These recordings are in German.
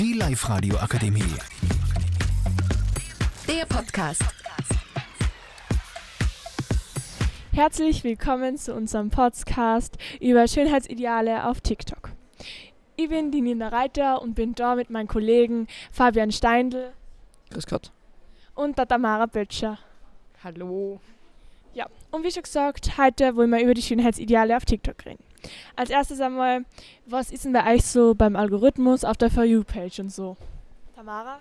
Die Live-Radio Akademie. Der Podcast. Herzlich willkommen zu unserem Podcast über Schönheitsideale auf TikTok. Ich bin die Nina Reiter und bin da mit meinen Kollegen Fabian Steindl Grüß Gott. und der Tamara Böttcher. Hallo. Ja, und wie schon gesagt, heute wollen wir über die Schönheitsideale auf TikTok reden. Als erstes einmal, was ist denn bei euch so beim Algorithmus auf der For You-Page und so? Tamara?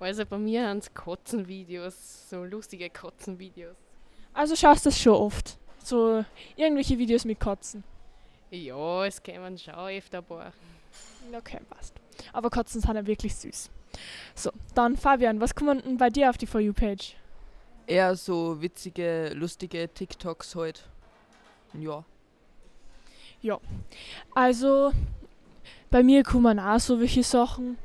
Also bei mir sind es Kotzenvideos, so lustige Kotzenvideos. Also schaust du das schon oft? So irgendwelche Videos mit Kotzen. Ja, es kämen schon öfter ein paar. Okay, passt. Aber Kotzen sind ja wirklich süß. So, dann Fabian, was kommt denn bei dir auf die For You-Page? Eher so witzige, lustige TikToks heute. Ja. Also, bei mir kommen auch so welche Sachen.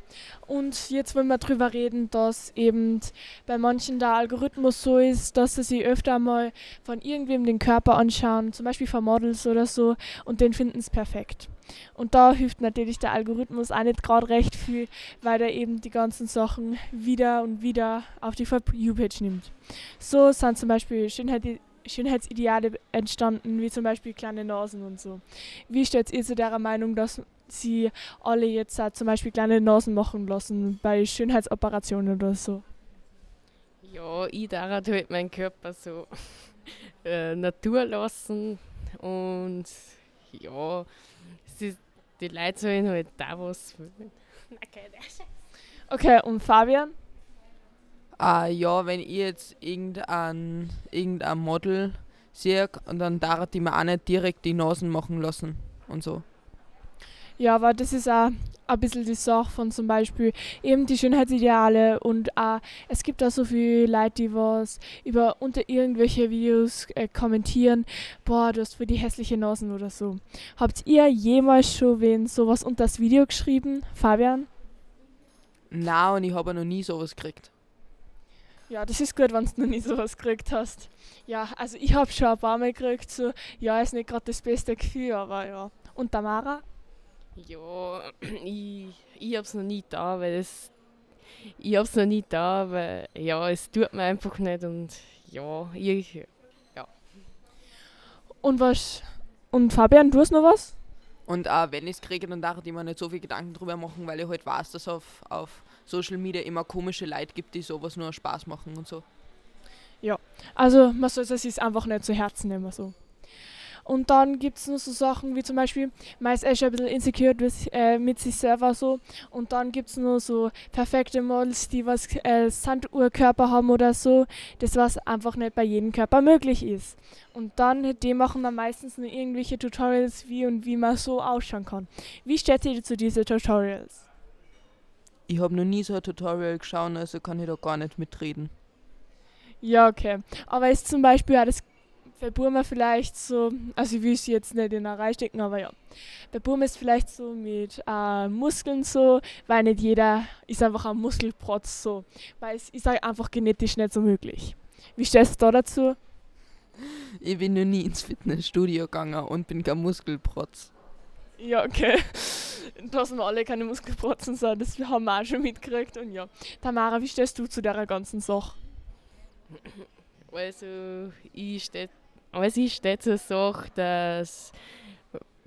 Und jetzt wollen wir drüber reden, dass eben bei manchen der Algorithmus so ist, dass sie sich öfter mal von irgendwem den Körper anschauen, zum Beispiel von Models oder so, und den finden es perfekt. Und da hilft natürlich der Algorithmus auch nicht gerade recht viel, weil er eben die ganzen Sachen wieder und wieder auf die For You-Page nimmt. So sind zum Beispiel Schönheit, Schönheitsideale entstanden, wie zum Beispiel kleine Nasen und so. Wie stellt ihr zu der Meinung, dass sie alle jetzt halt zum Beispiel kleine Nasen machen lassen bei Schönheitsoperationen oder so? Ja, ich darf halt meinen Körper so äh, Natur lassen und ja, es ist, die Leute sollen halt da was. Okay, Okay, und Fabian? Ah, ja, wenn ich jetzt irgendein, irgendein Model sehe, und dann darf die mir auch nicht direkt die Nasen machen lassen und so. Ja, aber das ist auch ein bisschen die Sache von zum Beispiel eben die Schönheitsideale und auch, es gibt auch so viele Leute, die was über unter irgendwelche Videos äh, kommentieren, boah, du hast für die hässliche Nasen oder so. Habt ihr jemals schon wen sowas unter das Video geschrieben, Fabian? Na, und ich habe noch nie sowas gekriegt. Ja, das ist gut, wenn du noch nie sowas gekriegt hast. Ja, also ich habe schon ein paar Mal gekriegt, so, ja, ist nicht gerade das beste Gefühl, aber ja. Und Tamara? Ja, ich, ich hab's noch nie da, weil es. Ich hab's noch nie da, weil ja, es tut mir einfach nicht und ja, ich. Und was? Und Fabian, du hast noch was? Und auch wenn ich es kriege, dann darf ich mir nicht so viel Gedanken drüber machen, weil ich halt weiß, dass es auf, auf Social Media immer komische Leute gibt, die sowas nur Spaß machen und so. Also man soll es sich einfach nicht zu Herzen nehmen. So. Und dann gibt es noch so Sachen wie zum Beispiel, man ist eh schon ein bisschen insecure with, äh, mit sich selber so. Und dann gibt es noch so perfekte Models, die was äh, Sanduhrkörper haben oder so. Das was einfach nicht bei jedem Körper möglich ist. Und dann, die machen dann meistens nur irgendwelche Tutorials, wie und wie man so ausschauen kann. Wie stellt ihr zu diesen Tutorials? Ich habe noch nie so ein Tutorial geschaut, also kann ich da gar nicht mitreden. Ja, okay. Aber ist zum Beispiel auch das bei Burma vielleicht so, also ich will sie jetzt nicht in eine Reihe stecken, aber ja. Bei Burma ist vielleicht so mit äh, Muskeln so, weil nicht jeder ist einfach ein Muskelprotz so. Weil es ist halt einfach genetisch nicht so möglich. Wie stellst du da dazu? Ich bin noch nie ins Fitnessstudio gegangen und bin kein Muskelprotz. Ja, okay. Dass wir alle keine Muskelprotzen sind, das haben wir auch schon mitgekriegt. Und ja. Tamara, wie stellst du zu der ganzen Sache? Also, ich stehe also ich stehe zur Sache, dass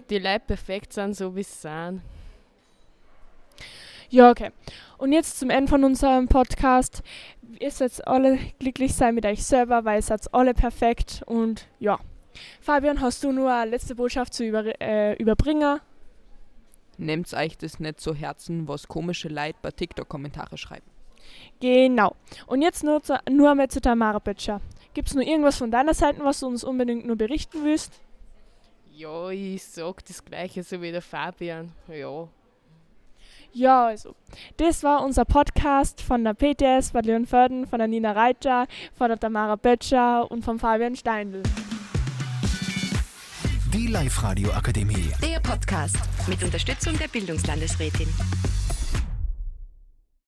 die Leute perfekt sind, so wie sie sind. Ja, okay. Und jetzt zum Ende von unserem Podcast. Ihr seid alle glücklich sein mit euch selber, weil ihr seid alle perfekt und ja. Fabian, hast du nur eine letzte Botschaft zu über, äh, überbringen? Nehmt euch das nicht zu Herzen, was komische Leute bei TikTok-Kommentare schreiben. Genau. Und jetzt nur, zu, nur einmal zu Tamara Böttcher. Gibt es noch irgendwas von deiner Seite, was du uns unbedingt nur berichten willst? Ja, ich sag das Gleiche so wie der Fabian. Ja. Ja, also, das war unser Podcast von der PTS, von Leon Förden, von der Nina Reiter, von der Tamara Böttcher und von Fabian Steindl. Die Live-Radio Akademie. Der Podcast mit Unterstützung der Bildungslandesrätin.